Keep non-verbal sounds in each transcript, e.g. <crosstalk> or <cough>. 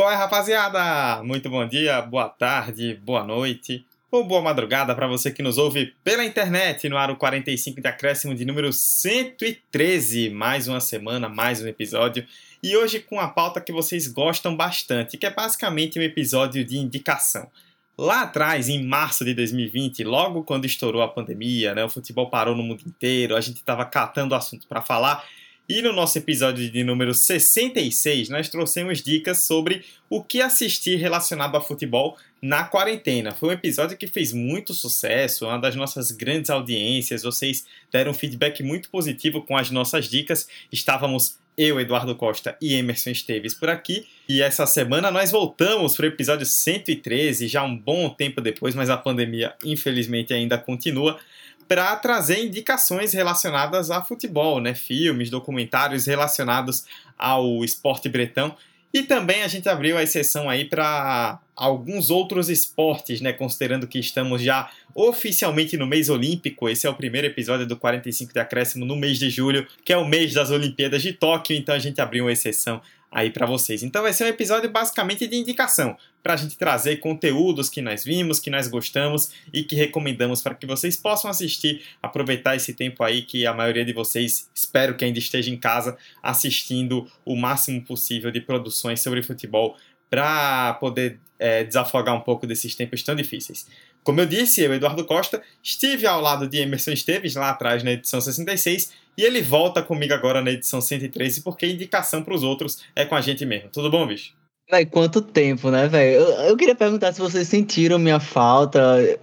Qual é, rapaziada? Muito bom dia, boa tarde, boa noite ou boa madrugada para você que nos ouve pela internet no Aro 45 de acréscimo de número 113. Mais uma semana, mais um episódio. E hoje com a pauta que vocês gostam bastante, que é basicamente um episódio de indicação. Lá atrás, em março de 2020, logo quando estourou a pandemia, né, o futebol parou no mundo inteiro, a gente estava catando assunto para falar e no nosso episódio de número 66, nós trouxemos dicas sobre o que assistir relacionado a futebol na quarentena. Foi um episódio que fez muito sucesso, uma das nossas grandes audiências. Vocês deram um feedback muito positivo com as nossas dicas. Estávamos eu, Eduardo Costa e Emerson Esteves por aqui. E essa semana nós voltamos para o episódio 113, já um bom tempo depois, mas a pandemia infelizmente ainda continua para trazer indicações relacionadas a futebol, né? Filmes, documentários relacionados ao esporte bretão. E também a gente abriu a exceção aí para alguns outros esportes, né? Considerando que estamos já oficialmente no mês olímpico. Esse é o primeiro episódio do 45 de acréscimo no mês de julho, que é o mês das Olimpíadas de Tóquio. Então a gente abriu uma exceção aí para vocês. Então vai ser um episódio basicamente de indicação, para a gente trazer conteúdos que nós vimos, que nós gostamos e que recomendamos para que vocês possam assistir, aproveitar esse tempo aí que a maioria de vocês, espero que ainda esteja em casa, assistindo o máximo possível de produções sobre futebol para poder é, desafogar um pouco desses tempos tão difíceis. Como eu disse, eu, Eduardo Costa, estive ao lado de Emerson Esteves lá atrás na edição 66 e ele volta comigo agora na edição 113 porque indicação para os outros é com a gente mesmo. Tudo bom, bicho? Véi, quanto tempo, né, velho? Eu, eu, queria perguntar se vocês sentiram minha falta.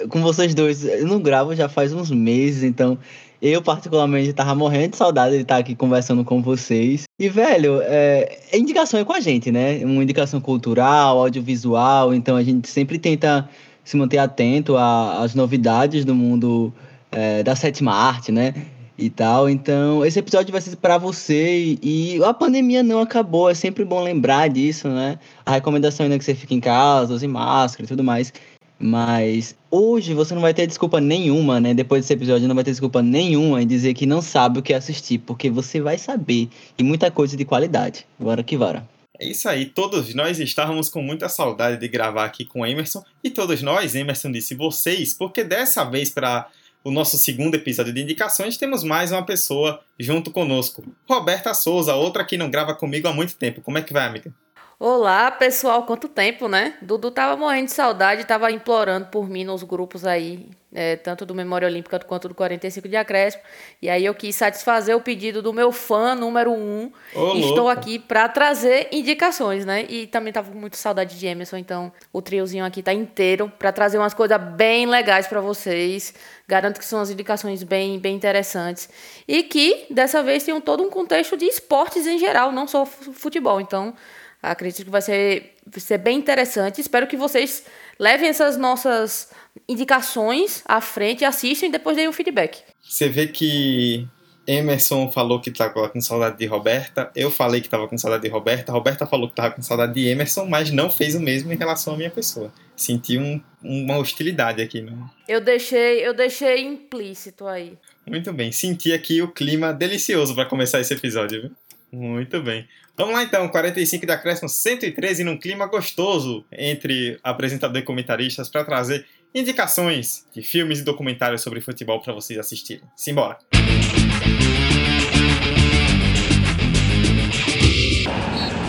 Com vocês dois, eu não gravo já faz uns meses, então eu, particularmente, tava morrendo de saudade de estar aqui conversando com vocês. E, velho, é, indicação é com a gente, né? Uma indicação cultural, audiovisual, então a gente sempre tenta se manter atento às novidades do mundo é, da sétima arte, né? E tal. Então, esse episódio vai ser para você. E a pandemia não acabou, é sempre bom lembrar disso, né? A recomendação ainda é que você fique em casa, use máscara e tudo mais. Mas hoje você não vai ter desculpa nenhuma, né? Depois desse episódio, não vai ter desculpa nenhuma em dizer que não sabe o que assistir, porque você vai saber. E muita coisa de qualidade. Bora que bora. É isso aí, todos nós estávamos com muita saudade de gravar aqui com Emerson e todos nós, Emerson disse vocês, porque dessa vez para o nosso segundo episódio de indicações temos mais uma pessoa junto conosco, Roberta Souza, outra que não grava comigo há muito tempo. Como é que vai, amiga? Olá, pessoal, quanto tempo, né? Dudu tava morrendo de saudade, tava implorando por mim nos grupos aí, é, tanto do Memória Olímpica quanto do 45 de Acréscimo. E aí eu quis satisfazer o pedido do meu fã número um. Ô, Estou aqui para trazer indicações, né? E também tava com muita saudade de Emerson, então o triozinho aqui tá inteiro para trazer umas coisas bem legais para vocês. Garanto que são as indicações bem, bem interessantes. E que dessa vez tem todo um contexto de esportes em geral, não só futebol. Então. Acredito que vai ser, vai ser bem interessante. Espero que vocês levem essas nossas indicações à frente, assistam e depois deem um feedback. Você vê que Emerson falou que estava com saudade de Roberta, eu falei que estava com saudade de Roberta, Roberta falou que estava com saudade de Emerson, mas não fez o mesmo em relação à minha pessoa. Senti um, uma hostilidade aqui. Né? Eu deixei, eu deixei implícito aí. Muito bem, senti aqui o clima delicioso para começar esse episódio, viu? Muito bem. Vamos lá então, 45 da acréscimo 113 num clima gostoso entre apresentador e comentaristas para trazer indicações de filmes e documentários sobre futebol para vocês assistirem. Simbora!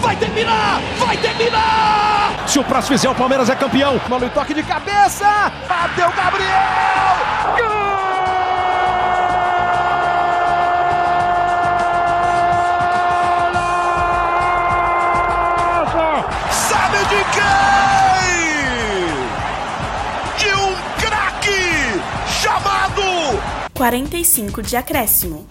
Vai terminar! Vai terminar! Se o próximo fizer, o Palmeiras é campeão. Mano, toque de cabeça! Bateu Gabriel! De De um craque chamado 45 de acréscimo.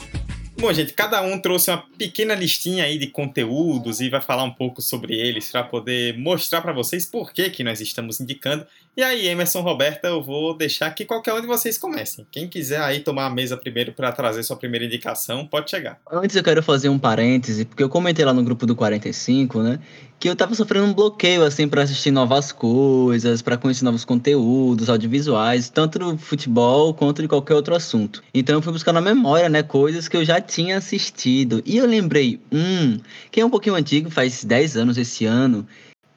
Bom, gente, cada um trouxe uma pequena listinha aí de conteúdos e vai falar um pouco sobre eles para poder mostrar para vocês por que, que nós estamos indicando. E aí, Emerson, Roberta, eu vou deixar que qualquer um de vocês comecem. Quem quiser aí tomar a mesa primeiro para trazer sua primeira indicação, pode chegar. Antes eu quero fazer um parêntese, porque eu comentei lá no grupo do 45, né, que eu tava sofrendo um bloqueio assim para assistir novas coisas, para conhecer novos conteúdos audiovisuais, tanto do futebol quanto de qualquer outro assunto. Então eu fui buscar na memória, né, coisas que eu já tinha assistido. E eu lembrei, um, que é um pouquinho antigo, faz 10 anos esse ano,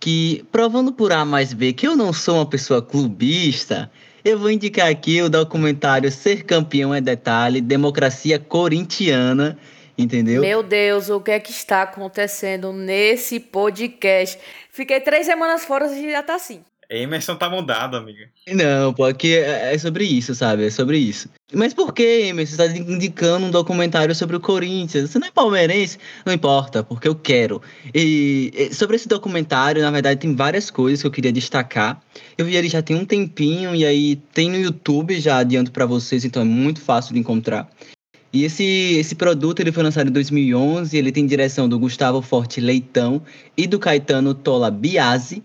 que, provando por A mais B que eu não sou uma pessoa clubista, eu vou indicar aqui o documentário Ser Campeão é Detalhe, Democracia Corintiana, entendeu? Meu Deus, o que é que está acontecendo nesse podcast? Fiquei três semanas fora e já tá assim. Emerson tá mudado, amiga. Não, pô, aqui é, é sobre isso, sabe? É sobre isso. Mas por que, Emerson, você tá indicando um documentário sobre o Corinthians? Você não é palmeirense? Não importa, porque eu quero. E sobre esse documentário, na verdade, tem várias coisas que eu queria destacar. Eu vi ele já tem um tempinho, e aí tem no YouTube, já adianto para vocês, então é muito fácil de encontrar. E esse, esse produto ele foi lançado em 2011, ele tem direção do Gustavo Forte Leitão e do Caetano Tola Biasi.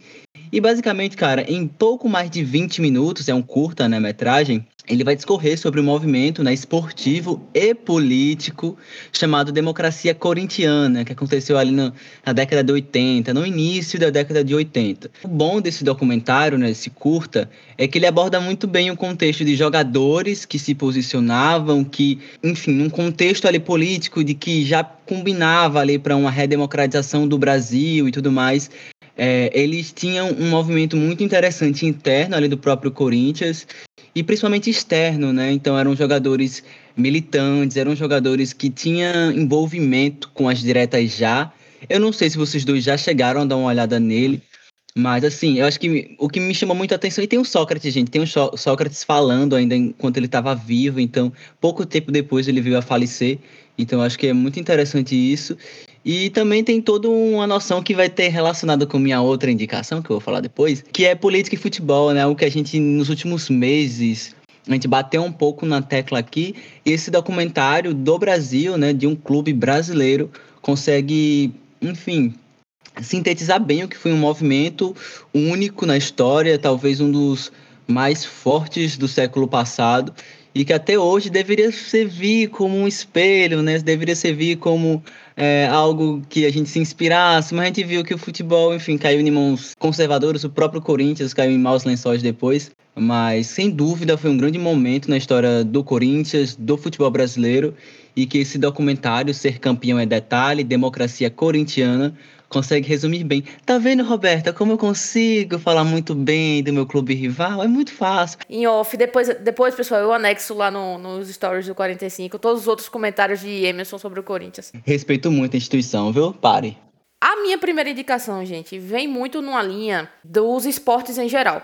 E basicamente, cara, em pouco mais de 20 minutos, é um curta, né, metragem, ele vai discorrer sobre um movimento né, esportivo e político chamado Democracia Corintiana, que aconteceu ali no, na década de 80, no início da década de 80. O bom desse documentário, né, esse curta, é que ele aborda muito bem o contexto de jogadores que se posicionavam, que, enfim, um contexto ali político de que já combinava ali para uma redemocratização do Brasil e tudo mais. É, eles tinham um movimento muito interessante interno ali do próprio Corinthians e principalmente externo, né? Então eram jogadores militantes, eram jogadores que tinham envolvimento com as diretas já. Eu não sei se vocês dois já chegaram a dar uma olhada nele, mas assim, eu acho que o que me chamou muita atenção e tem o Sócrates, gente, tem o Sócrates falando ainda enquanto ele estava vivo, então pouco tempo depois ele veio a falecer. Então acho que é muito interessante isso. E também tem toda uma noção que vai ter relacionado com minha outra indicação, que eu vou falar depois, que é política e futebol, né? O que a gente, nos últimos meses, a gente bateu um pouco na tecla aqui. Esse documentário do Brasil, né, de um clube brasileiro, consegue, enfim, sintetizar bem o que foi um movimento único na história, talvez um dos mais fortes do século passado e que até hoje deveria servir como um espelho, né? Deveria servir como é, algo que a gente se inspirasse, mas a gente viu que o futebol, enfim, caiu em mãos conservadoras, o próprio Corinthians caiu em maus lençóis depois, mas sem dúvida foi um grande momento na história do Corinthians, do futebol brasileiro, e que esse documentário, Ser Campeão é Detalhe, Democracia Corintiana, consegue resumir bem. Tá vendo, Roberta, como eu consigo falar muito bem do meu clube rival? É muito fácil. Em off, depois, depois pessoal, eu anexo lá no, nos stories do 45 todos os outros comentários de Emerson sobre o Corinthians. Respeito muito a instituição, viu? Pare. A minha primeira indicação, gente, vem muito numa linha dos esportes em geral.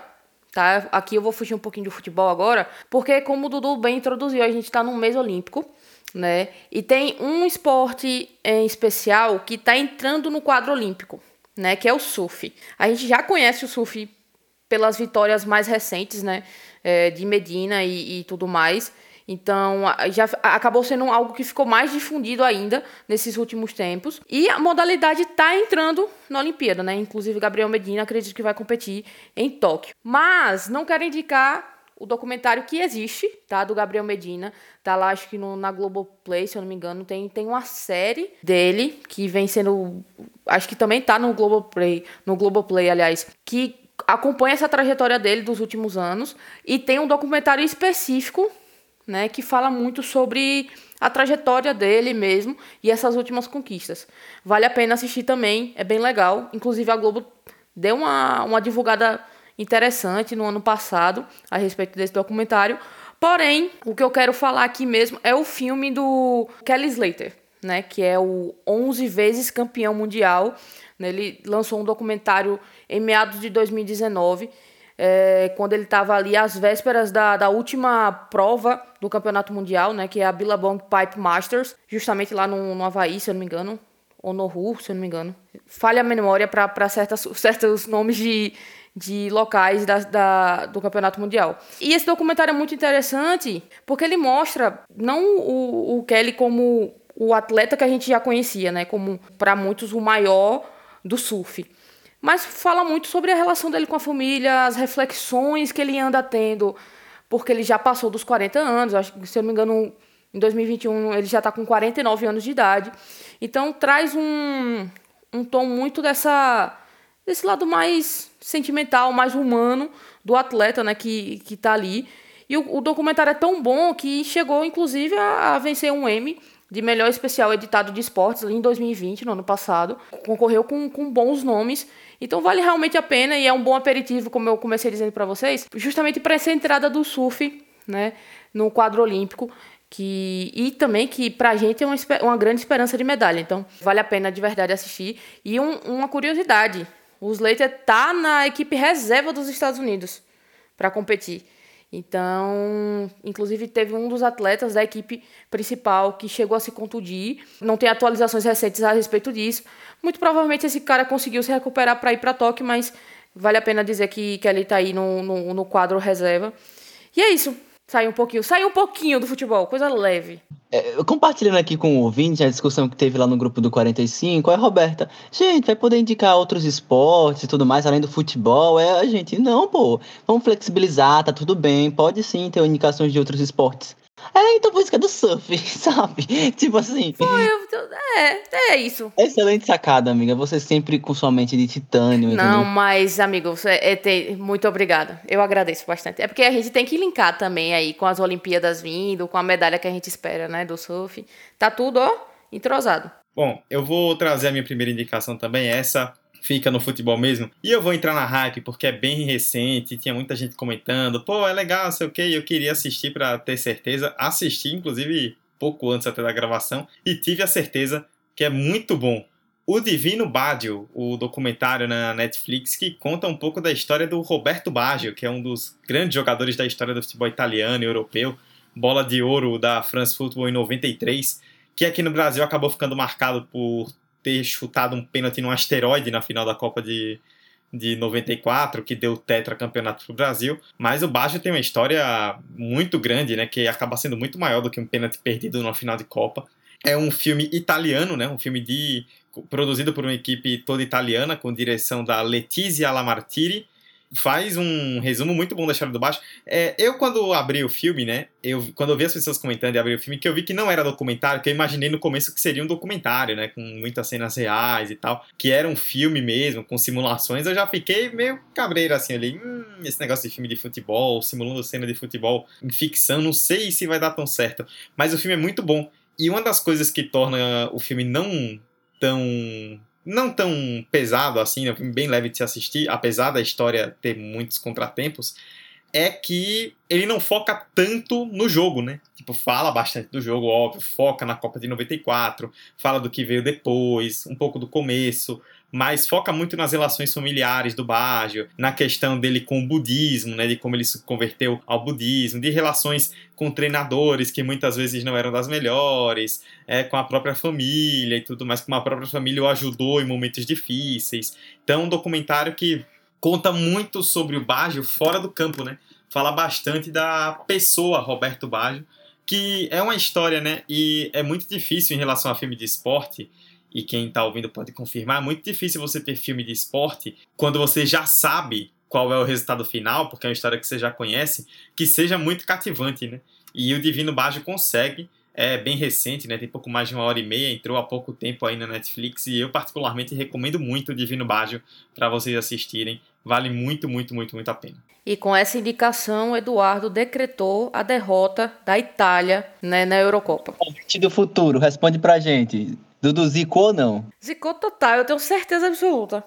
Tá? Aqui eu vou fugir um pouquinho do futebol agora, porque como o Dudu bem introduziu, a gente está no mês olímpico né? E tem um esporte em especial que está entrando no quadro olímpico, né? Que é o surf. A gente já conhece o surf pelas vitórias mais recentes, né? É, de Medina e, e tudo mais. Então, já acabou sendo algo que ficou mais difundido ainda nesses últimos tempos. E a modalidade está entrando na Olimpíada, né? Inclusive, Gabriel Medina acredito que vai competir em Tóquio. Mas não quero indicar o documentário que existe, tá? Do Gabriel Medina. Tá lá, acho que no, na Globoplay, se eu não me engano, tem, tem uma série dele que vem sendo. Acho que também tá no Globoplay, no Globoplay, aliás, que acompanha essa trajetória dele dos últimos anos. E tem um documentário específico, né, que fala muito sobre a trajetória dele mesmo e essas últimas conquistas. Vale a pena assistir também, é bem legal. Inclusive a Globo deu uma, uma divulgada interessante no ano passado a respeito desse documentário. Porém, o que eu quero falar aqui mesmo é o filme do Kelly Slater, né, que é o 11 vezes campeão mundial. Ele lançou um documentário em meados de 2019, é, quando ele estava ali às vésperas da, da última prova do campeonato mundial, né, que é a Billabong Pipe Masters, justamente lá no, no Havaí, se eu não me engano, ou no Ru, se eu não me engano. Falha a memória para <laughs> certos nomes de, de locais da, da, do Campeonato Mundial. E esse documentário é muito interessante porque ele mostra não o, o Kelly como o atleta que a gente já conhecia, né? Como para muitos o maior do surf. Mas fala muito sobre a relação dele com a família, as reflexões que ele anda tendo, porque ele já passou dos 40 anos, acho que se eu não me engano, em 2021 ele já está com 49 anos de idade. Então traz um, um tom muito dessa desse lado mais sentimental, mais humano do atleta, né, que, que tá ali. E o, o documentário é tão bom que chegou, inclusive, a, a vencer um Emmy de melhor especial editado de esportes em 2020, no ano passado. Concorreu com, com bons nomes. Então vale realmente a pena e é um bom aperitivo, como eu comecei dizendo para vocês, justamente para essa entrada do surf, né, no quadro olímpico. Que, e também que pra gente é uma, uma grande esperança de medalha. Então, vale a pena de verdade assistir. E um, uma curiosidade: o Slater tá na equipe reserva dos Estados Unidos para competir. Então, inclusive teve um dos atletas da equipe principal que chegou a se contundir. Não tem atualizações recentes a respeito disso. Muito provavelmente esse cara conseguiu se recuperar para ir para Tóquio, mas vale a pena dizer que, que ele está aí no, no, no quadro reserva. E é isso. Sai um pouquinho, sai um pouquinho do futebol, coisa leve. É, compartilhando aqui com o ouvinte a discussão que teve lá no grupo do 45, é Roberta, gente, vai poder indicar outros esportes e tudo mais, além do futebol? É a gente, não, pô, vamos flexibilizar, tá tudo bem, pode sim ter indicações de outros esportes. É, então música do surf, <laughs> sabe? Tipo assim. Foi, é, é isso. Excelente sacada, amiga. Você sempre com sua mente de titânio. Não, entendeu? mas, amigo, você é, é, muito obrigada. Eu agradeço bastante. É porque a gente tem que linkar também aí com as Olimpíadas vindo, com a medalha que a gente espera, né, do surf. Tá tudo, ó, entrosado. Bom, eu vou trazer a minha primeira indicação também, essa fica no futebol mesmo. E eu vou entrar na hype porque é bem recente, tinha muita gente comentando, pô, é legal, sei o que, eu queria assistir para ter certeza. Assisti, inclusive, pouco antes até da gravação, e tive a certeza que é muito bom. O Divino Baggio, o documentário na Netflix que conta um pouco da história do Roberto Baggio, que é um dos grandes jogadores da história do futebol italiano e europeu, bola de ouro da France Football em 93, que aqui no Brasil acabou ficando marcado por ter chutado um pênalti num asteroide na final da Copa de, de 94, que deu tetracampeonato para o Brasil. Mas o Baggio tem uma história muito grande, né, que acaba sendo muito maior do que um pênalti perdido numa final de Copa. É um filme italiano, né, um filme de produzido por uma equipe toda italiana, com direção da Letizia Lamartiri, faz um resumo muito bom da história do baixo. É, eu, quando abri o filme, né? Eu, quando eu vi as pessoas comentando e abri o filme, que eu vi que não era documentário, que eu imaginei no começo que seria um documentário, né? Com muitas cenas reais e tal. Que era um filme mesmo, com simulações. Eu já fiquei meio cabreiro assim ali. Hum, esse negócio de filme de futebol, simulando cena de futebol em ficção, não sei se vai dar tão certo. Mas o filme é muito bom. E uma das coisas que torna o filme não tão não tão pesado assim, né, bem leve de se assistir, apesar da história ter muitos contratempos, é que ele não foca tanto no jogo, né? Tipo, fala bastante do jogo, óbvio, foca na Copa de 94, fala do que veio depois, um pouco do começo, mas foca muito nas relações familiares do Baggio, na questão dele com o budismo, né, de como ele se converteu ao budismo, de relações com treinadores que muitas vezes não eram das melhores, é, com a própria família e tudo mais, como a própria família o ajudou em momentos difíceis. Então, um documentário que conta muito sobre o Baggio fora do campo, né? Fala bastante da pessoa Roberto Baggio, que é uma história, né? E é muito difícil em relação a filme de esporte e quem está ouvindo pode confirmar, é muito difícil você ter filme de esporte quando você já sabe qual é o resultado final, porque é uma história que você já conhece, que seja muito cativante, né? E o Divino Baggio consegue, é bem recente, né? Tem pouco mais de uma hora e meia, entrou há pouco tempo aí na Netflix e eu particularmente recomendo muito o Divino Baggio para vocês assistirem. Vale muito, muito, muito, muito a pena. E com essa indicação, Eduardo decretou a derrota da Itália né, na Eurocopa. O do futuro, responde pra gente. Dudu zicou ou não? Zicou total, eu tenho certeza absoluta.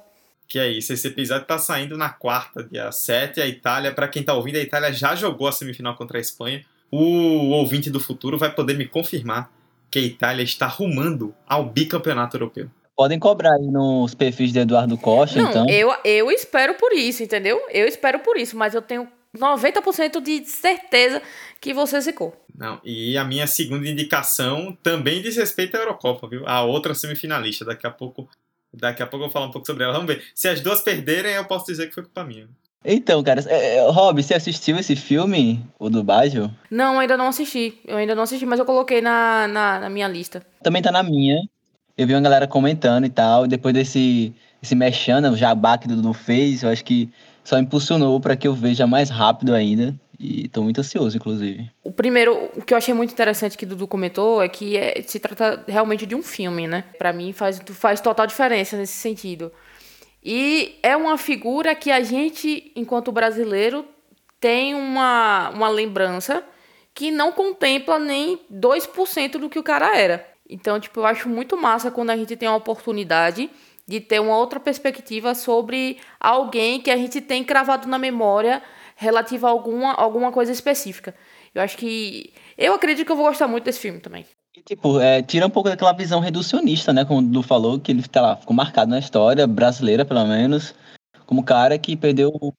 Que é isso, esse episódio tá saindo na quarta, dia 7. A Itália, para quem tá ouvindo, a Itália já jogou a semifinal contra a Espanha. O ouvinte do futuro vai poder me confirmar que a Itália está rumando ao bicampeonato europeu. Podem cobrar aí nos perfis de Eduardo Costa, Não, então. Eu, eu espero por isso, entendeu? Eu espero por isso, mas eu tenho 90% de certeza que você zicou. Não, e a minha segunda indicação também diz respeito à Eurocopa, viu? A outra semifinalista. Daqui a pouco, daqui a pouco eu vou falar um pouco sobre ela. Vamos ver. Se as duas perderem, eu posso dizer que foi culpa minha. Então, cara, é, é, Rob, você assistiu esse filme, o do Baggio? Não, ainda não assisti. Eu ainda não assisti, mas eu coloquei na, na, na minha lista. Também tá na minha. Eu vi uma galera comentando e tal. E depois desse esse mexendo, o jabá que o Dudu fez, eu acho que só impulsionou para que eu veja mais rápido ainda. E estou muito ansioso, inclusive. O primeiro, o que eu achei muito interessante que o Dudu comentou é que é, se trata realmente de um filme, né? Para mim faz, faz total diferença nesse sentido. E é uma figura que a gente, enquanto brasileiro, tem uma, uma lembrança que não contempla nem 2% do que o cara era. Então, tipo, eu acho muito massa quando a gente tem a oportunidade de ter uma outra perspectiva sobre alguém que a gente tem cravado na memória relativa a alguma, alguma coisa específica. Eu acho que. Eu acredito que eu vou gostar muito desse filme também. E, tipo, é, tira um pouco daquela visão reducionista, né? Como o Du falou, que ele tá lá, ficou marcado na história brasileira, pelo menos, como cara que perdeu o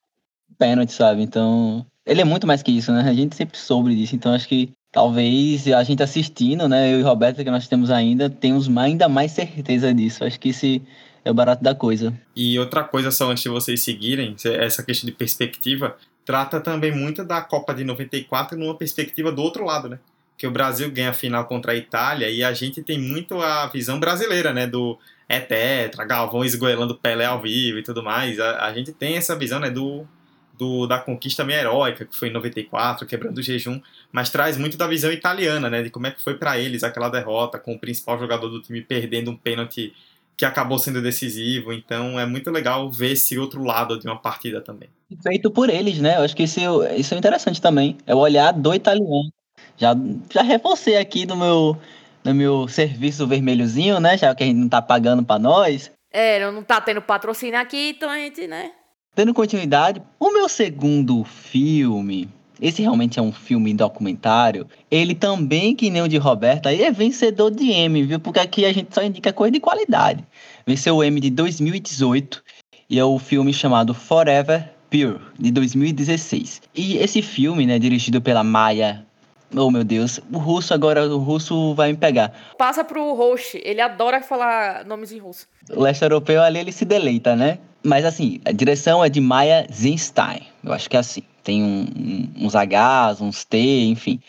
pênalti, sabe? Então, ele é muito mais que isso, né? A gente sempre soube disso, então acho que talvez a gente assistindo, né? Eu e Roberto, que nós temos ainda, temos ainda mais certeza disso. Acho que esse é o barato da coisa. E outra coisa, só antes de vocês seguirem, essa questão de perspectiva, trata também muito da Copa de 94 numa perspectiva do outro lado, né? Que o Brasil ganha a final contra a Itália e a gente tem muito a visão brasileira, né? Do é tetra, Galvão esgoelando Pelé ao vivo e tudo mais. A, a gente tem essa visão, né? Do, do, da conquista meio heróica, que foi em 94, quebrando o jejum, mas traz muito da visão italiana, né? De como é que foi para eles aquela derrota, com o principal jogador do time perdendo um pênalti que acabou sendo decisivo. Então é muito legal ver esse outro lado de uma partida também. Feito por eles, né? Eu acho que isso, isso é interessante também. É o olhar do italiano. Já, já reforcei aqui no meu, no meu serviço vermelhozinho, né? Já que a gente não tá pagando para nós. É, não tá tendo patrocínio aqui, então a gente, né? Dando continuidade, o meu segundo filme esse realmente é um filme documentário. Ele também, que nem o de Roberto, aí é vencedor de M, viu? Porque aqui a gente só indica coisa de qualidade. Venceu o M de 2018 e é o filme chamado Forever Pure, de 2016. E esse filme, né, dirigido pela Maya Oh, meu Deus. O russo agora, o russo vai me pegar. Passa pro host. Ele adora falar nomes em russo. O leste europeu ali, ele se deleita, né? Mas assim, a direção é de Maya Zinstein. Eu acho que é assim. Tem um, um, uns Hs, uns T, enfim.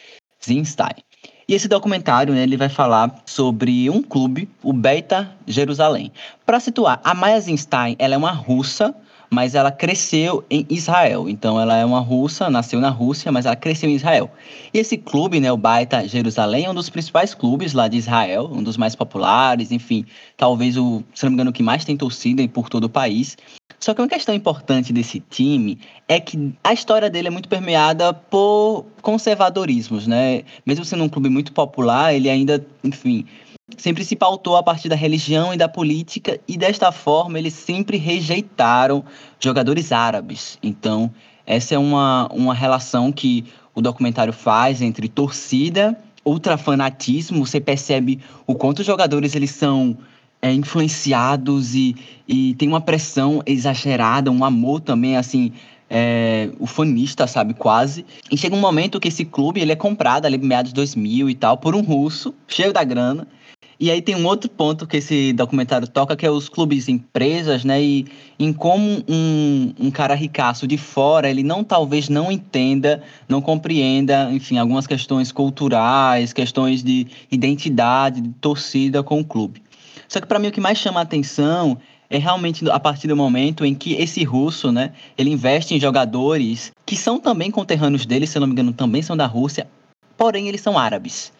Zinstein. E esse documentário, né, ele vai falar sobre um clube, o Beta Jerusalém. Para situar, a Maya Zinstein, ela é uma russa mas ela cresceu em Israel. Então ela é uma russa, nasceu na Rússia, mas ela cresceu em Israel. E esse clube, né, o Baita Jerusalém, é um dos principais clubes lá de Israel, um dos mais populares, enfim, talvez o, se não me engano, o que mais tem torcida por todo o país. Só que uma questão importante desse time é que a história dele é muito permeada por conservadorismos, né? Mesmo sendo um clube muito popular, ele ainda, enfim, sempre se pautou a partir da religião e da política, e desta forma eles sempre rejeitaram jogadores árabes. Então, essa é uma, uma relação que o documentário faz entre torcida, ultrafanatismo. Você percebe o quanto os jogadores eles são é, influenciados e, e tem uma pressão exagerada, um amor também, assim, é, o fanista, sabe, quase. E chega um momento que esse clube ele é comprado ali meados de 2000 e tal por um russo, cheio da grana, e aí tem um outro ponto que esse documentário toca, que é os clubes empresas, né? E em como um, um cara ricaço de fora, ele não talvez não entenda, não compreenda, enfim, algumas questões culturais, questões de identidade, de torcida com o clube. Só que para mim o que mais chama a atenção é realmente a partir do momento em que esse russo, né, ele investe em jogadores que são também conterrâneos dele, se não me engano, também são da Rússia, porém eles são árabes.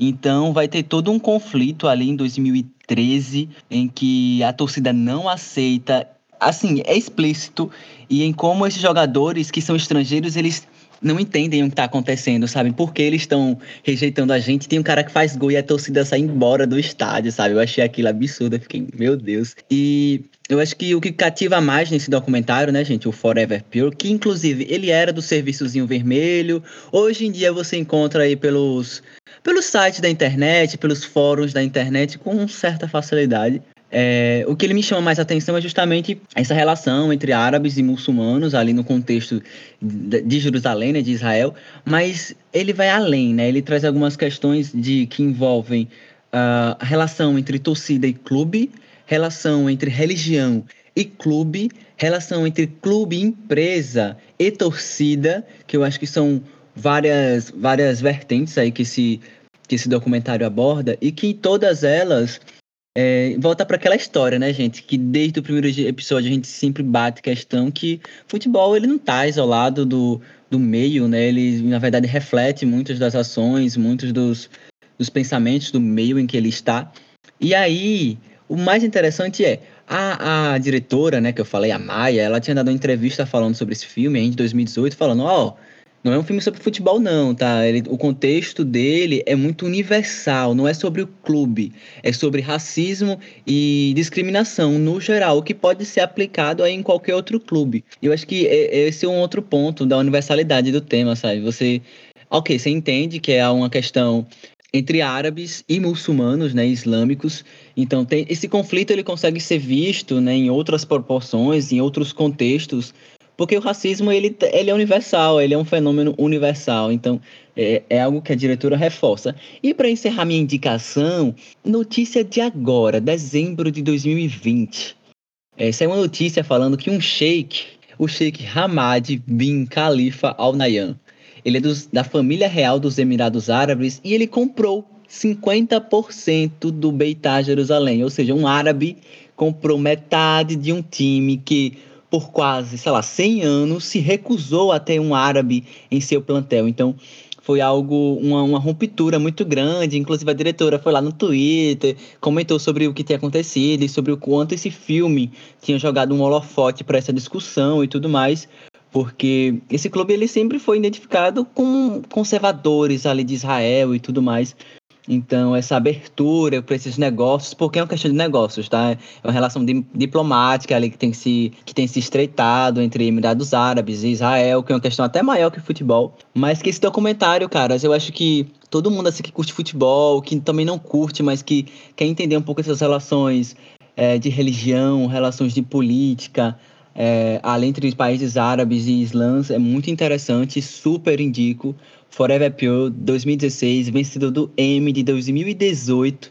Então vai ter todo um conflito ali em 2013 em que a torcida não aceita. Assim, é explícito e em como esses jogadores que são estrangeiros, eles não entendem o que está acontecendo, sabe? Por que eles estão rejeitando a gente? Tem um cara que faz gol e a torcida sai embora do estádio, sabe? Eu achei aquilo absurdo, eu fiquei, meu Deus. E eu acho que o que cativa mais nesse documentário, né, gente, o Forever Pure, que inclusive ele era do serviçozinho vermelho, hoje em dia você encontra aí pelos pelos sites da internet, pelos fóruns da internet com certa facilidade. É, o que ele me chama mais atenção é justamente essa relação entre árabes e muçulmanos ali no contexto de Jerusalém, né, de Israel, mas ele vai além, né? Ele traz algumas questões de que envolvem uh, a relação entre torcida e clube, relação entre religião e clube, relação entre clube empresa e torcida, que eu acho que são várias várias vertentes aí que esse que esse documentário aborda e que todas elas é, volta para aquela história, né, gente? Que desde o primeiro episódio a gente sempre bate questão que futebol ele não está isolado do, do meio, né? Ele, na verdade, reflete muitas das ações, muitos dos, dos pensamentos do meio em que ele está. E aí, o mais interessante é, a, a diretora, né, que eu falei, a Maia, ela tinha dado uma entrevista falando sobre esse filme em 2018, falando, ó, oh, Não é um filme sobre futebol, não, tá? Ele, o contexto dele é muito universal, não é sobre o clube. É sobre racismo e discriminação no geral, que pode ser aplicado aí em qualquer outro clube. Eu acho que esse é um outro ponto da universalidade do tema, sabe? Você. Ok, você entende que é uma questão entre árabes e muçulmanos, né, islâmicos. Então, tem, esse conflito ele consegue ser visto né, em outras proporções, em outros contextos, porque o racismo, ele, ele é universal, ele é um fenômeno universal. Então, é, é algo que a diretora reforça. E para encerrar minha indicação, notícia de agora, dezembro de 2020. Essa é uma notícia falando que um sheik, o sheik Hamad bin Khalifa Al Nahyan, ele é dos, da família real dos Emirados Árabes e ele comprou 50% do Beitar Jerusalém, ou seja, um árabe comprou metade de um time que por quase, sei lá, 100 anos, se recusou a ter um árabe em seu plantel. Então, foi algo, uma, uma ruptura muito grande. Inclusive, a diretora foi lá no Twitter, comentou sobre o que tinha acontecido e sobre o quanto esse filme tinha jogado um holofote para essa discussão e tudo mais. Porque esse clube ele sempre foi identificado com conservadores ali de Israel e tudo mais. Então, essa abertura para esses negócios, porque é uma questão de negócios, tá? É uma relação di diplomática ali que tem se, que tem se estreitado entre Emirados Árabes e Israel, que é uma questão até maior que o futebol. Mas que esse documentário, caras, eu acho que todo mundo assim que curte futebol, que também não curte, mas que quer entender um pouco essas relações é, de religião, relações de política, é, além entre países árabes e islãs, é muito interessante, super indico. Forever Pure 2016, vencedor do M de 2018.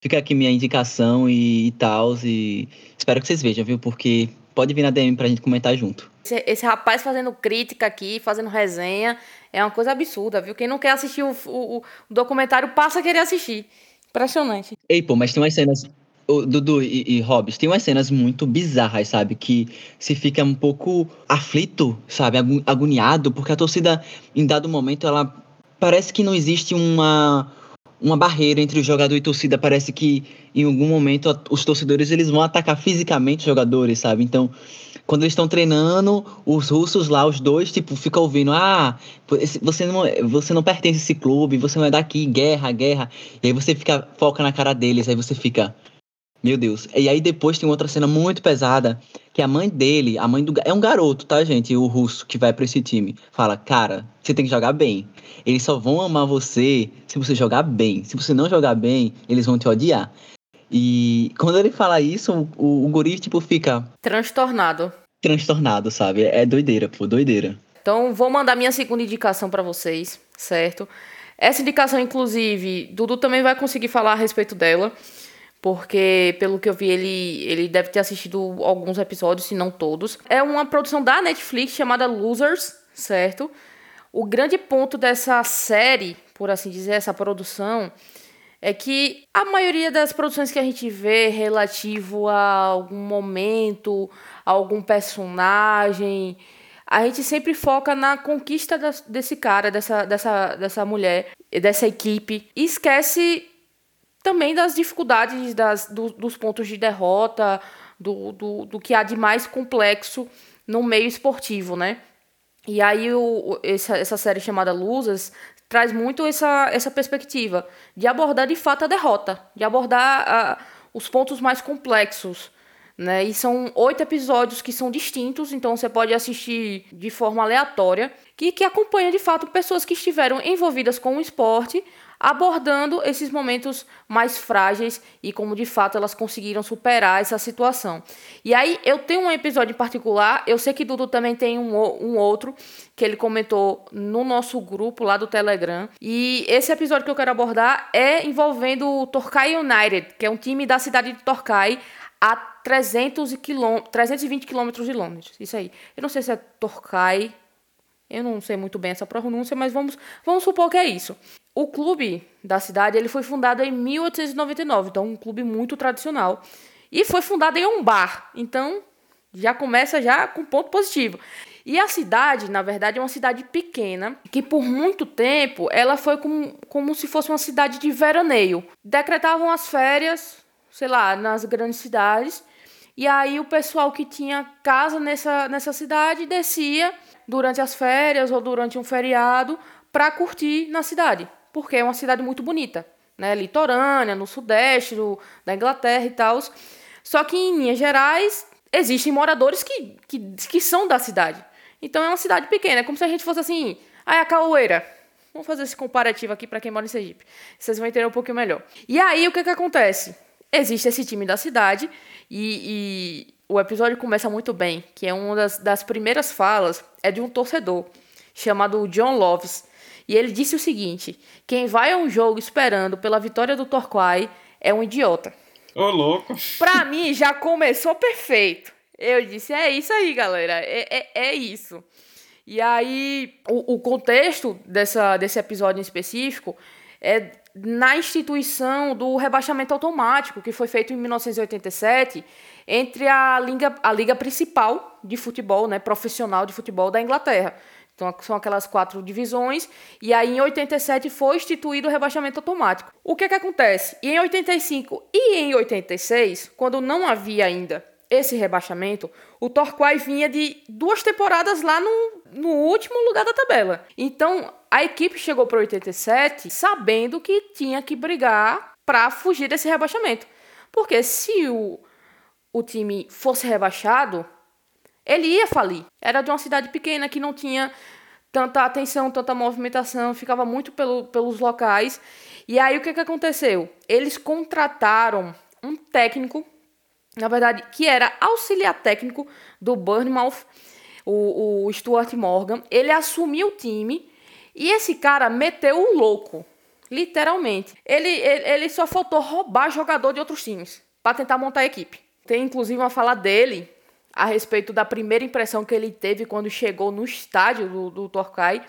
Fica aqui minha indicação e, e tal. E espero que vocês vejam, viu? Porque pode vir na DM pra gente comentar junto. Esse, esse, rapaz fazendo crítica aqui, fazendo resenha, é uma coisa absurda, viu? Quem não quer assistir o, o, o documentário passa a querer assistir. Impressionante. Ei, pô, mas tem umas cenas o Dudu e, e Hobbs, tem umas cenas muito bizarras, sabe? Que se fica um pouco aflito, sabe? Agoniado, porque a torcida, em dado momento, ela parece que não existe uma, uma barreira entre o jogador e torcida. Parece que em algum momento os torcedores eles vão atacar fisicamente os jogadores, sabe? Então, quando eles estão treinando, os russos lá, os dois, tipo, ficam ouvindo: ah, você não, você não pertence a esse clube, você não é daqui, guerra, guerra. E aí você fica, foca na cara deles, aí você fica. Meu Deus. E aí depois tem outra cena muito pesada, que a mãe dele, a mãe do é um garoto, tá, gente, o russo que vai para esse time, fala: "Cara, você tem que jogar bem. Eles só vão amar você se você jogar bem. Se você não jogar bem, eles vão te odiar." E quando ele fala isso, o, o guri tipo fica transtornado. Transtornado, sabe? É doideira, pô, doideira. Então, vou mandar minha segunda indicação para vocês, certo? Essa indicação, inclusive, Dudu também vai conseguir falar a respeito dela porque pelo que eu vi ele, ele deve ter assistido alguns episódios, se não todos. É uma produção da Netflix chamada Losers, certo? O grande ponto dessa série, por assim dizer, essa produção, é que a maioria das produções que a gente vê relativo a algum momento, a algum personagem, a gente sempre foca na conquista desse cara, dessa, dessa, dessa mulher, dessa equipe, e esquece também das dificuldades das, do, dos pontos de derrota, do, do, do, que há de mais complexo no meio esportivo, né? E aí o, essa, essa série chamada Losers traz muito essa, essa perspectiva de abordar de fato a derrota, de abordar os pontos mais complexos. Né? E são oito episódios que são distintos, então você pode assistir de forma aleatória, que, que acompanha de fato pessoas que estiveram envolvidas com o esporte abordando esses momentos mais frágeis e como de fato elas conseguiram superar essa situação. E aí eu tenho um episódio em particular, eu sei que Dudu também tem um, um outro que ele comentou no nosso grupo lá do Telegram. E esse episódio que eu quero abordar é envolvendo o Torquay United, que é um time da cidade de Torquay a 300 quilom 320 quilômetros de Londres. Isso aí. Eu não sei se é Torquay eu não sei muito bem essa pronúncia, mas vamos, vamos supor que é isso. O clube da cidade ele foi fundado em 1899, então um clube muito tradicional. E foi fundado em um bar, então já começa já com ponto positivo. E a cidade, na verdade, é uma cidade pequena, que por muito tempo ela foi como, como se fosse uma cidade de veraneio. Decretavam as férias, sei lá, nas grandes cidades, E aí o pessoal que tinha casa nessa, nessa cidade descia durante as férias ou durante um feriado para curtir na cidade, porque é uma cidade muito bonita, né? Litorânea, no sudeste do, da Inglaterra e tal. Só que em Minas Gerais existem moradores que, que, que são da cidade. Então é uma cidade pequena, é como se a gente fosse assim, é a Caueira. Vamos fazer esse comparativo aqui para quem mora em Sergipe. Vocês vão entender um pouquinho melhor. E aí o que que acontece? Existe esse time da cidade e, e o episódio começa muito bem, que é uma das, das primeiras falas é de um torcedor chamado John Loves. E ele disse o seguinte: quem vai a um jogo esperando pela vitória do Torquay é um idiota. Ô, louco. Pra mim, já começou perfeito. Eu disse, é isso aí, galera. É, é, é isso. E aí, o, o contexto dessa, desse episódio em específico é na instituição do rebaixamento automático, que foi feito em 1987 entre a liga, a liga principal de futebol, né, profissional de futebol da Inglaterra. Então, são aquelas quatro divisões. E aí, em 87, foi instituído o rebaixamento automático. O que, que acontece? E em 85 e em 86, quando não havia ainda esse rebaixamento, o Torquay vinha de duas temporadas lá no, no último lugar da tabela. Então, a equipe chegou para 87 sabendo que tinha que brigar para fugir desse rebaixamento. Porque se o, o time fosse rebaixado, ele ia falir. Era de uma cidade pequena que não tinha tanta atenção, tanta movimentação, ficava muito pelo, pelos locais. E aí o que, que aconteceu? Eles contrataram um técnico na verdade, que era auxiliar técnico do Bournemouth, o, o Stuart Morgan. Ele assumiu o time e esse cara meteu o louco, literalmente. Ele, ele, ele só faltou roubar jogador de outros times para tentar montar a equipe. Tem inclusive uma fala dele a respeito da primeira impressão que ele teve quando chegou no estádio do, do Torquay,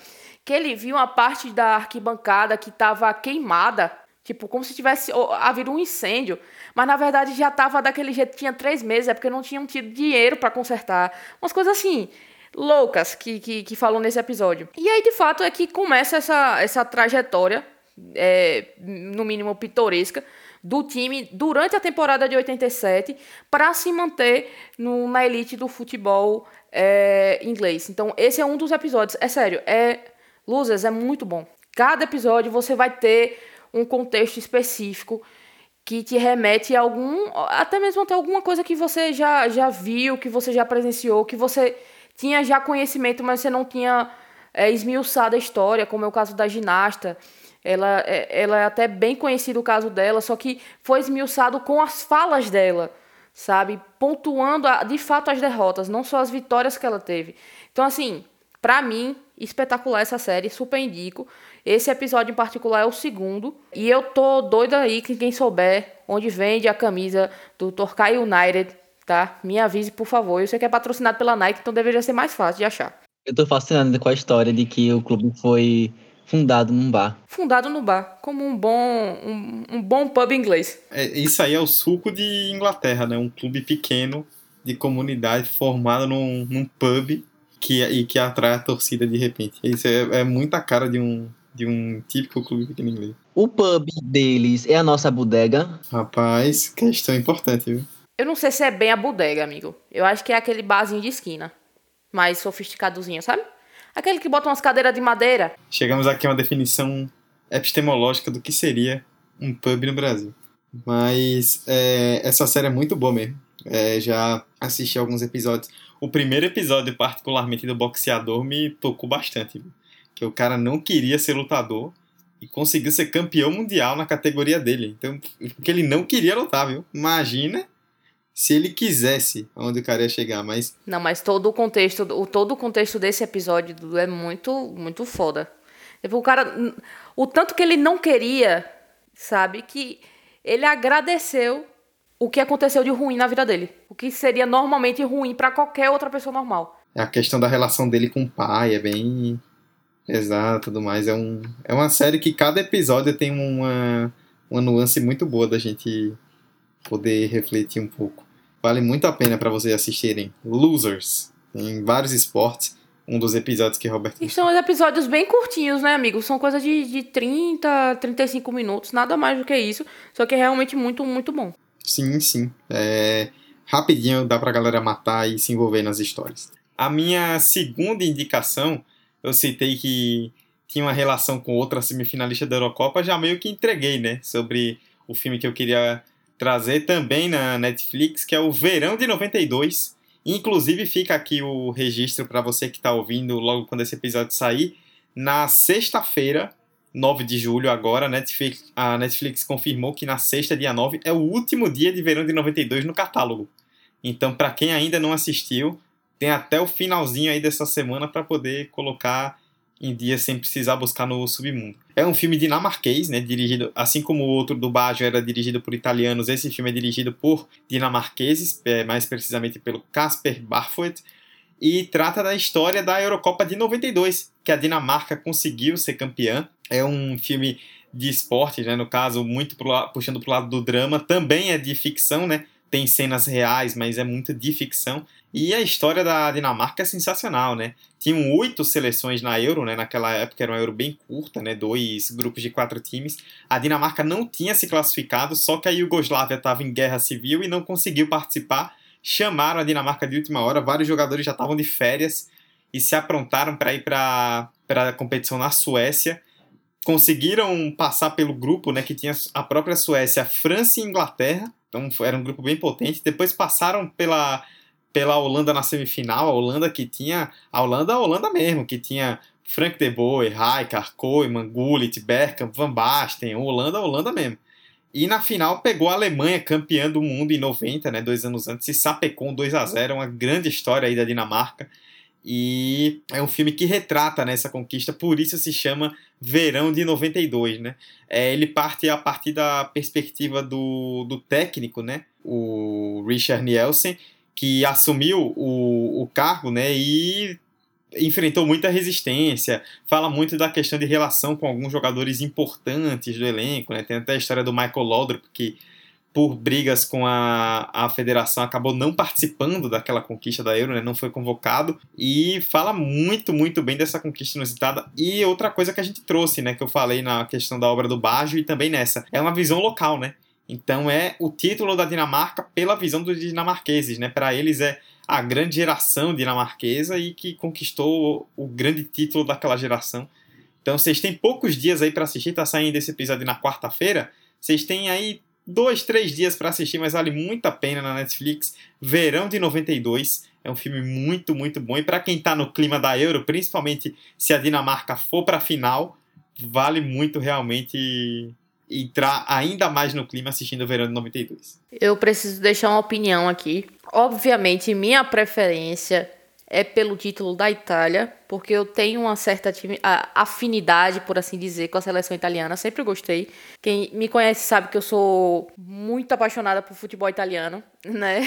que ele viu uma parte da arquibancada que estava queimada Tipo, como se tivesse havido um incêndio. Mas na verdade já tava daquele jeito, tinha três meses, é porque não tinham tido dinheiro para consertar. Umas coisas assim, loucas que, que, que falou nesse episódio. E aí, de fato, é que começa essa, essa trajetória, é, no mínimo pitoresca, do time durante a temporada de 87 para se manter no, na elite do futebol é, inglês. Então, esse é um dos episódios. É sério, é. Losers é muito bom. Cada episódio você vai ter um contexto específico que te remete a algum, até mesmo até alguma coisa que você já, já viu, que você já presenciou, que você tinha já conhecimento, mas você não tinha é, esmiuçado a história, como é o caso da ginasta. Ela, é, ela é até bem conhecido o caso dela, só que foi esmiuçado com as falas dela, sabe? Pontuando a, de fato as derrotas, não só as vitórias que ela teve. Então, assim, para mim, espetacular essa série, super indico. Esse episódio em particular é o segundo. E eu tô doida aí que quem souber onde vende a camisa do Torquay United, tá? Me avise, por favor. Eu sei que é patrocinado pela Nike, então deveria ser mais fácil de achar. Eu tô fascinado com a história de que o clube foi fundado num bar. Fundado no bar, como um bom, um, um bom pub inglês. É, isso aí é o suco de Inglaterra, né? Um clube pequeno de comunidade formado num, num pub que, e que atrai a torcida de repente. Isso é, é muita cara de um, de um típico clube pequeno inglês. O pub deles é a nossa bodega? Rapaz, questão importante, viu? Eu não sei se é bem a bodega, amigo. Eu acho que é aquele barzinho de esquina. Mais sofisticadozinho, sabe? Aquele que bota umas cadeiras de madeira. Chegamos aqui a uma definição epistemológica do que seria um pub no Brasil. Mas é, essa série é muito boa mesmo. É, já assisti alguns episódios. O primeiro episódio, particularmente do boxeador, me tocou bastante. Que o cara não queria ser lutador e conseguiu ser campeão mundial na categoria dele. Então, porque ele não queria lutar, viu? Imagina se ele quisesse onde o cara ia chegar, mas Não, mas todo o contexto, o todo o contexto desse episódio é muito muito foda. Tipo, o cara o tanto que ele não queria, sabe, que ele agradeceu o que aconteceu de ruim na vida dele. O que seria normalmente ruim para qualquer outra pessoa normal. A questão da relação dele com o pai é bem exato, tudo mais. É, um, é uma série que cada episódio tem uma, uma nuance muito boa da gente poder refletir um pouco. Vale muito a pena para vocês assistirem. Losers, em vários esportes. Um dos episódios que Roberto. E são episódios bem curtinhos, né, amigo? São coisas de, de 30, 35 minutos, nada mais do que isso. Só que é realmente muito, muito bom. Sim, sim. É, rapidinho dá pra galera matar e se envolver nas histórias. A minha segunda indicação, eu citei que tinha uma relação com outra semifinalista da Eurocopa, já meio que entreguei, né? Sobre o filme que eu queria trazer também na Netflix, que é o Verão de 92. Inclusive fica aqui o registro para você que está ouvindo logo quando esse episódio sair. Na sexta-feira, 9 de julho, agora, Netflix, a Netflix confirmou que na sexta, dia 9, é o último dia de Verão de 92 no catálogo. Então, para quem ainda não assistiu, tem até o finalzinho aí dessa semana para poder colocar em dia sem precisar buscar no submundo. É um filme dinamarquês, né, dirigido, assim como o outro do Baggio era dirigido por italianos, esse filme é dirigido por dinamarqueses, é, mais precisamente pelo Casper Barfoot, e trata da história da Eurocopa de 92, que a Dinamarca conseguiu ser campeã. É um filme de esporte, né, no caso, muito pro, puxando para o lado do drama, também é de ficção, né, tem cenas reais, mas é muito de ficção. E a história da Dinamarca é sensacional, né? Tinham oito seleções na Euro, né? Naquela época era uma Euro bem curta, né? Dois grupos de quatro times. A Dinamarca não tinha se classificado, só que a Iugoslávia estava em guerra civil e não conseguiu participar. Chamaram a Dinamarca de última hora, vários jogadores já estavam de férias e se aprontaram para ir para a competição na Suécia. Conseguiram passar pelo grupo, né? Que tinha a própria Suécia, França e Inglaterra então era um grupo bem potente. Depois passaram pela, pela Holanda na semifinal, a Holanda que tinha. A Holanda, a Holanda mesmo, que tinha Frank de Boer, Rijkaard, Koeman, Gullit, Bergkamp, Van Basten, Holanda, Holanda mesmo. E na final pegou a Alemanha, campeã do mundo em 90, né, dois anos antes, e sapecou um 2 a 0 uma grande história aí da Dinamarca. E é um filme que retrata né, essa conquista, por isso se chama Verão de 92. Né? É, ele parte a partir da perspectiva do, do técnico, né, o Richard Nielsen, que assumiu o, o cargo né, e enfrentou muita resistência, fala muito da questão de relação com alguns jogadores importantes do elenco. Né? Tem até a história do Michael Laudrup, que por brigas com a, a federação, acabou não participando daquela conquista da Euro, né? não foi convocado, e fala muito, muito bem dessa conquista inusitada. E outra coisa que a gente trouxe, né, que eu falei na questão da obra do Baggio e também nessa, é uma visão local, né? Então é o título da Dinamarca pela visão dos dinamarqueses, né? Para eles é a grande geração dinamarquesa e que conquistou o grande título daquela geração. Então vocês têm poucos dias aí para assistir, tá saindo esse episódio na quarta-feira. Vocês têm aí dois, três dias para assistir, mas vale muito a pena na Netflix. Verão de 92 é um filme muito, muito bom. E para quem está no clima da Euro, principalmente se a Dinamarca for para a final, vale muito realmente entrar ainda mais no clima assistindo o Verão de 92. Eu preciso deixar uma opinião aqui. Obviamente, minha preferência é pelo título da Itália, porque eu tenho uma certa afinidade, por assim dizer, com a seleção italiana. Sempre gostei. Quem me conhece sabe que eu sou muito apaixonada por futebol italiano, <laughs> né?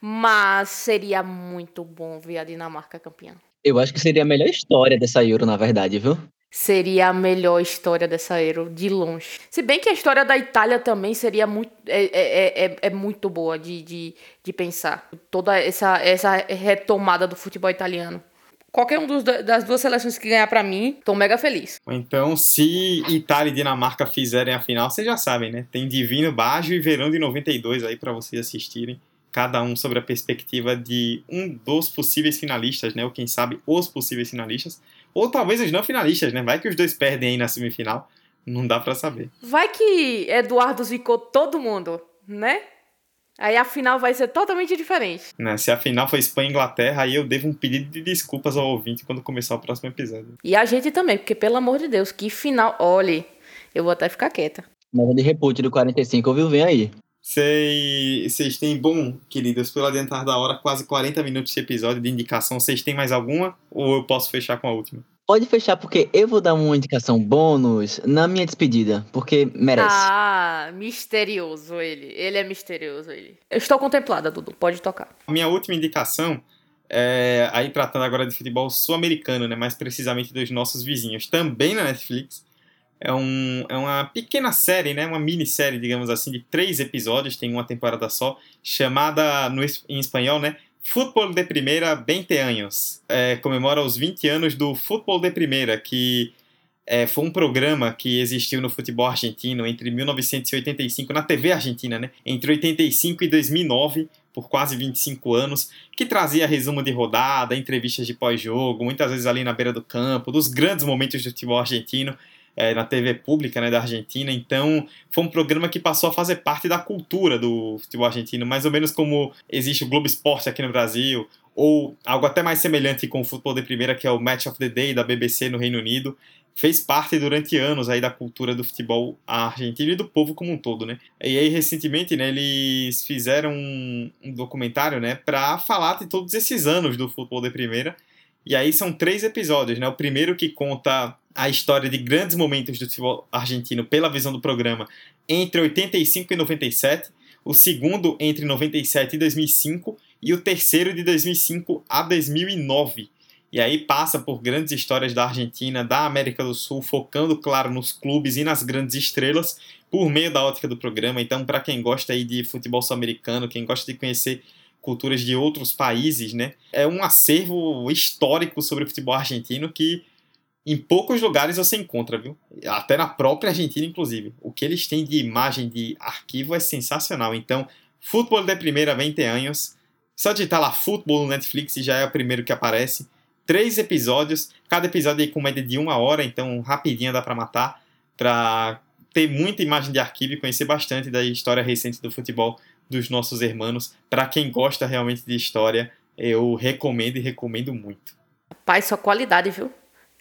Mas seria muito bom ver a Dinamarca campeã. Eu acho que seria a melhor história dessa Euro, na verdade, viu? Seria a melhor história dessa Euro, de longe. Se bem que a história da Itália também seria muito, é, é, é, é muito boa de, de, de pensar. Toda essa, essa retomada do futebol italiano. Qualquer um dos, das duas seleções que ganhar para mim, tô mega feliz. Então, se Itália e Dinamarca fizerem a final, vocês já sabem, né? Tem Divino Baggio e Verão de 92 aí para vocês assistirem. Cada um sobre a perspectiva de um dos possíveis finalistas, né? Ou quem sabe os possíveis finalistas. Ou talvez os não finalistas, né? Vai que os dois perdem aí na semifinal. Não dá para saber. Vai que Eduardo zicou todo mundo, né? Aí a final vai ser totalmente diferente. Né? Se a final for Espanha e Inglaterra, aí eu devo um pedido de desculpas ao ouvinte quando começar o próximo episódio. E a gente também, porque pelo amor de Deus, que final. Olhe, eu vou até ficar quieta. Nada de repute do 45, ouviu? Vem aí. Vocês têm, bom, queridos, pelo adiantar da hora, quase 40 minutos de episódio de indicação. Vocês têm mais alguma? Ou eu posso fechar com a última? Pode fechar, porque eu vou dar uma indicação bônus na minha despedida, porque merece. Ah, misterioso ele. Ele é misterioso, ele. Eu estou contemplada, Dudu. Pode tocar. A minha última indicação é aí tratando agora de futebol sul-americano, né? Mais precisamente dos nossos vizinhos. Também na Netflix é, um, é uma pequena série, né? uma minissérie, digamos assim, de três episódios, tem uma temporada só, chamada no, em espanhol, né? Futebol de Primeira 20 anos. É, comemora os 20 anos do Futebol de Primeira, que é, foi um programa que existiu no futebol argentino entre 1985, na TV argentina, né? Entre 85 e 2009, por quase 25 anos, que trazia resumo de rodada, entrevistas de pós-jogo, muitas vezes ali na beira do campo, dos grandes momentos do futebol argentino é, na TV pública né, da Argentina. Então, foi um programa que passou a fazer parte da cultura do futebol argentino, mais ou menos como existe o Globo Esporte aqui no Brasil, ou algo até mais semelhante com o futebol de primeira, que é o Match of the Day da BBC no Reino Unido. Fez parte durante anos aí da cultura do futebol argentino e do povo como um todo, né? E aí, recentemente, né, eles fizeram um, um documentário, né, para falar de todos esses anos do futebol de primeira. E aí são três episódios, né? O primeiro que conta a história de grandes momentos do futebol argentino pela visão do programa entre 85 e 97, o segundo entre 97 e 2005 e o terceiro de 2005 a 2009. E aí passa por grandes histórias da Argentina, da América do Sul, focando, claro, nos clubes e nas grandes estrelas, por meio da ótica do programa. Então, para quem gosta aí de futebol sul-americano, quem gosta de conhecer culturas de outros países, né, é um acervo histórico sobre o futebol argentino que em poucos lugares você encontra, viu? Até na própria Argentina, inclusive. O que eles têm de imagem de arquivo é sensacional. Então, Futebol de Primeira 20 anos. Só digitar lá Futebol no Netflix já é o primeiro que aparece. Três episódios, cada episódio aí com média de uma hora, então rapidinho dá para matar, para ter muita imagem de arquivo e conhecer bastante da história recente do futebol dos nossos irmãos. Para quem gosta realmente de história, eu recomendo e recomendo muito. Pai, só qualidade, viu?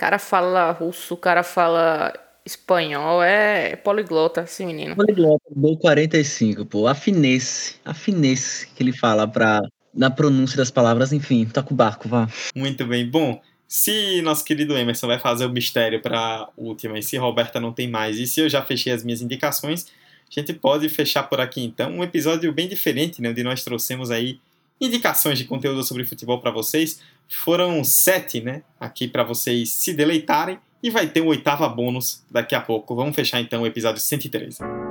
Cara fala russo, o cara fala espanhol, é poliglota esse menino. Poliglota, do 45, pô. A finesse, a finesse que ele fala pra, na pronúncia das palavras, enfim, toca o barco, vá. Muito bem. Bom, se nosso querido Emerson vai fazer o mistério pra última e se Roberta não tem mais, e se eu já fechei as minhas indicações, a gente pode fechar por aqui então. Um episódio bem diferente, né? Onde nós trouxemos aí indicações de conteúdo sobre futebol para vocês. Foram sete, né? Aqui para vocês se deleitarem. E vai ter um oitava bônus daqui a pouco. Vamos fechar então o episódio 113.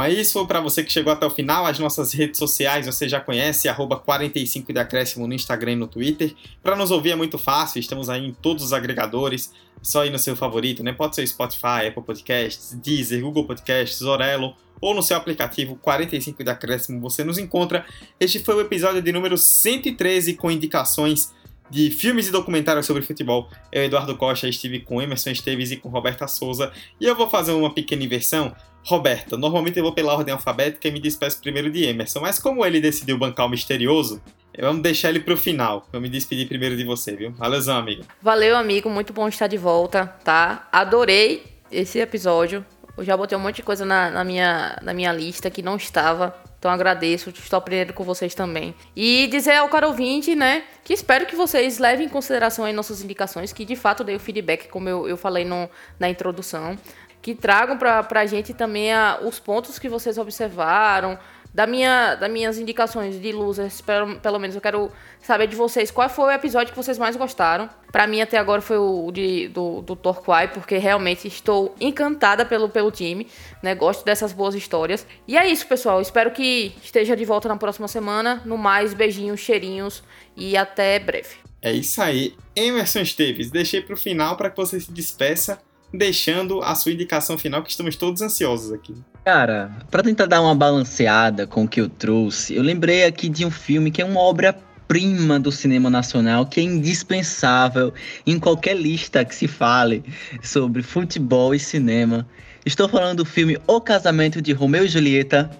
Bom, é isso para você que chegou até o final. As nossas redes sociais você já conhece, arroba 45 de acréscimo no Instagram e no Twitter. Para nos ouvir é muito fácil, estamos aí em todos os agregadores, só ir no seu favorito, né? Pode ser Spotify, Apple Podcasts, Deezer, Google Podcasts, Orelo ou no seu aplicativo 45 de acréscimo você nos encontra. Este foi o episódio de número 113 com indicações de filmes e documentários sobre futebol. Eu, Eduardo Costa, estive com Emerson Esteves e com Roberta Souza e eu vou fazer uma pequena inversão. Roberta, normalmente eu vou pela ordem alfabética e me despeço primeiro de Emerson, mas como ele decidiu bancar o misterioso, vamos deixar ele pro final. Eu me despedir primeiro de você, viu? Valeuzão, amigo. Valeu, amigo. Muito bom estar de volta, tá? Adorei esse episódio. Eu já botei um monte de coisa na, na minha, na minha lista que não estava. Então agradeço, estou aprendendo com vocês também. E dizer ao caro ouvinte, né, que espero que vocês levem em consideração aí nossas indicações, que de fato dei o feedback, como eu, eu falei no, na introdução que tragam para a gente também a, os pontos que vocês observaram, da minha, das minhas indicações de losers, pelo, pelo menos eu quero saber de vocês qual foi o episódio que vocês mais gostaram. Para mim até agora foi o de, do, do Torquay, porque realmente estou encantada pelo, pelo time, né? Gosto dessas boas histórias. E é isso, pessoal. Espero que esteja de volta na próxima semana. No mais, beijinhos, cheirinhos e até breve. É isso aí. Emerson Esteves, deixei para o final para que você se despeça deixando a sua indicação final, que estamos todos ansiosos aqui. Cara, para tentar dar uma balanceada com o que eu trouxe, eu lembrei aqui de um filme que é uma obra prima do cinema nacional que é indispensável em qualquer lista que se fale sobre futebol e cinema. Estou falando do filme O Casamento de Romeu e Julieta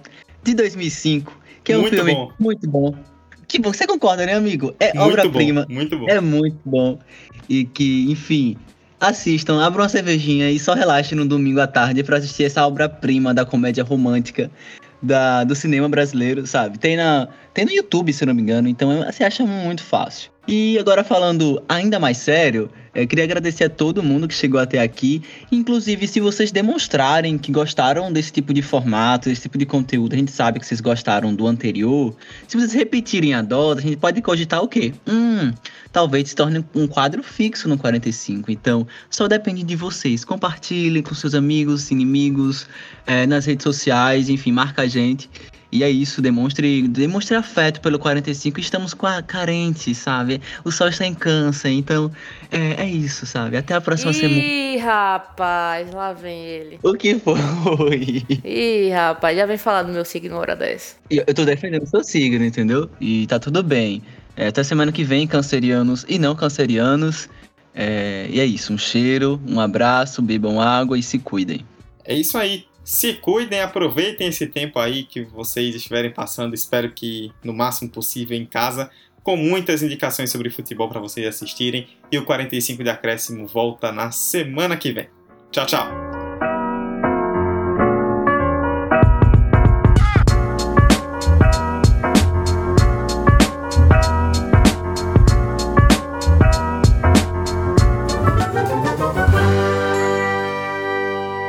de 2005, que é um muito filme bom. muito bom. Que você concorda, né, amigo? É obra-prima. Muito bom. É muito bom. E que, enfim, assistam, abram uma cervejinha e só relaxem no domingo à tarde para assistir essa obra-prima da comédia romântica da, do cinema brasileiro, sabe? Tem, na, tem no YouTube, se não me engano, então você acha muito fácil. E agora falando ainda mais sério, eu queria agradecer a todo mundo que chegou até aqui. Inclusive, se vocês demonstrarem que gostaram desse tipo de formato, desse tipo de conteúdo, a gente sabe que vocês gostaram do anterior. Se vocês repetirem a dose, a gente pode cogitar o quê? Hum, talvez se torne um quadro fixo no 45. Então, só depende de vocês. Compartilhem com seus amigos, inimigos, é, nas redes sociais, enfim, marca a gente. E é isso, demonstre, demonstre afeto pelo 45. Estamos carentes, sabe? O sol está em câncer, então é, é isso, sabe? Até a próxima Ih, semana. Ih, rapaz, lá vem ele. O que foi? Ih, rapaz, já vem falar do meu signo hora dessa. Eu, eu tô defendendo o seu signo, entendeu? E tá tudo bem. É, até semana que vem, cancerianos e não cancerianos. É, e é isso, um cheiro, um abraço, bebam água e se cuidem. É isso aí. Se cuidem, aproveitem esse tempo aí que vocês estiverem passando. Espero que no máximo possível em casa, com muitas indicações sobre futebol para vocês assistirem. E o 45 de acréscimo volta na semana que vem. Tchau, tchau.